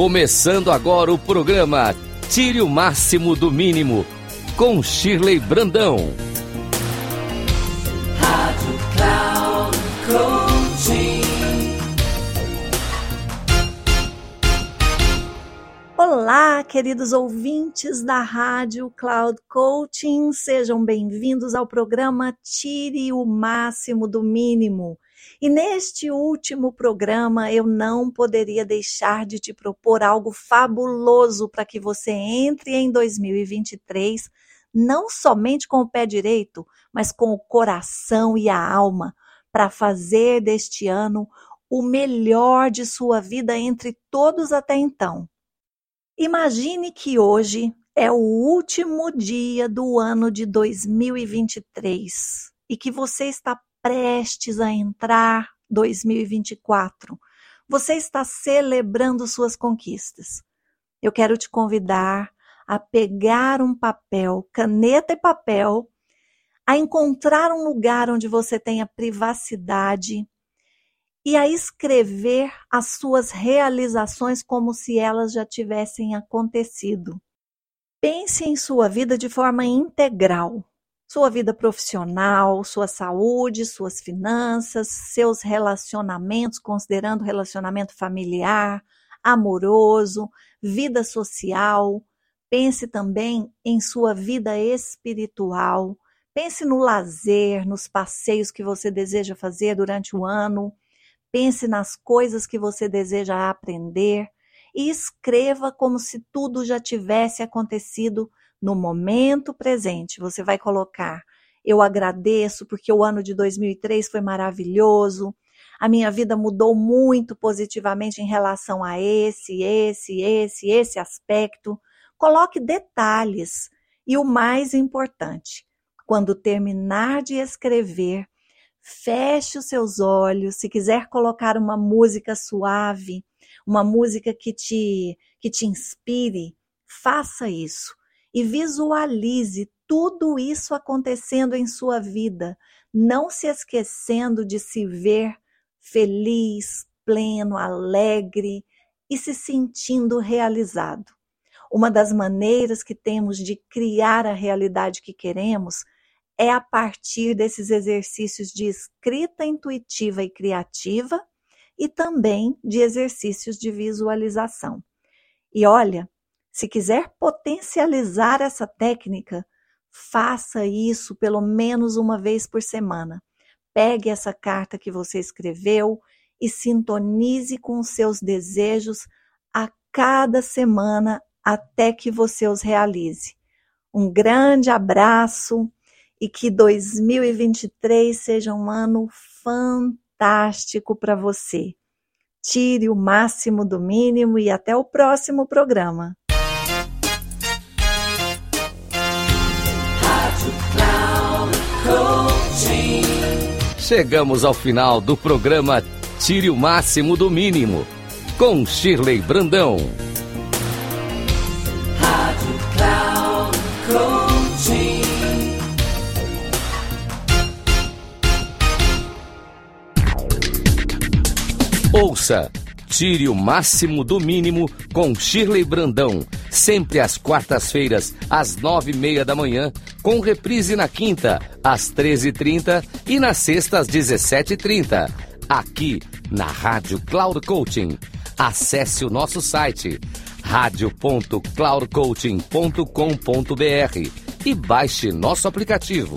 Começando agora o programa Tire o Máximo do Mínimo, com Shirley Brandão. Olá, queridos ouvintes da Rádio Cloud Coaching, sejam bem-vindos ao programa Tire o Máximo do Mínimo. E neste último programa eu não poderia deixar de te propor algo fabuloso para que você entre em 2023 não somente com o pé direito, mas com o coração e a alma para fazer deste ano o melhor de sua vida entre todos até então. Imagine que hoje é o último dia do ano de 2023 e que você está prestes a entrar 2024. Você está celebrando suas conquistas. Eu quero te convidar a pegar um papel, caneta e papel, a encontrar um lugar onde você tenha privacidade e a escrever as suas realizações como se elas já tivessem acontecido. Pense em sua vida de forma integral sua vida profissional, sua saúde, suas finanças, seus relacionamentos, considerando relacionamento familiar, amoroso, vida social. Pense também em sua vida espiritual. Pense no lazer, nos passeios que você deseja fazer durante o ano. Pense nas coisas que você deseja aprender e escreva como se tudo já tivesse acontecido no momento presente, você vai colocar: eu agradeço porque o ano de 2003 foi maravilhoso. A minha vida mudou muito positivamente em relação a esse, esse, esse, esse aspecto. Coloque detalhes. E o mais importante, quando terminar de escrever, feche os seus olhos. Se quiser colocar uma música suave, uma música que te, que te inspire, faça isso e visualize tudo isso acontecendo em sua vida, não se esquecendo de se ver feliz, pleno, alegre e se sentindo realizado. Uma das maneiras que temos de criar a realidade que queremos é a partir desses exercícios de escrita intuitiva e criativa e também de exercícios de visualização. E olha, se quiser potencializar essa técnica, faça isso pelo menos uma vez por semana. Pegue essa carta que você escreveu e sintonize com seus desejos a cada semana até que você os realize. Um grande abraço e que 2023 seja um ano fantástico para você. Tire o máximo do mínimo e até o próximo programa. Chegamos ao final do programa Tire o Máximo do Mínimo, com Shirley Brandão. Ouça Tire o Máximo do Mínimo com Shirley Brandão, sempre às quartas-feiras, às nove e meia da manhã, com reprise na quinta, às treze e trinta e na sexta, às dezessete e trinta. Aqui na Rádio Cloud Coaching. Acesse o nosso site radio.cloudcoaching.com.br e baixe nosso aplicativo.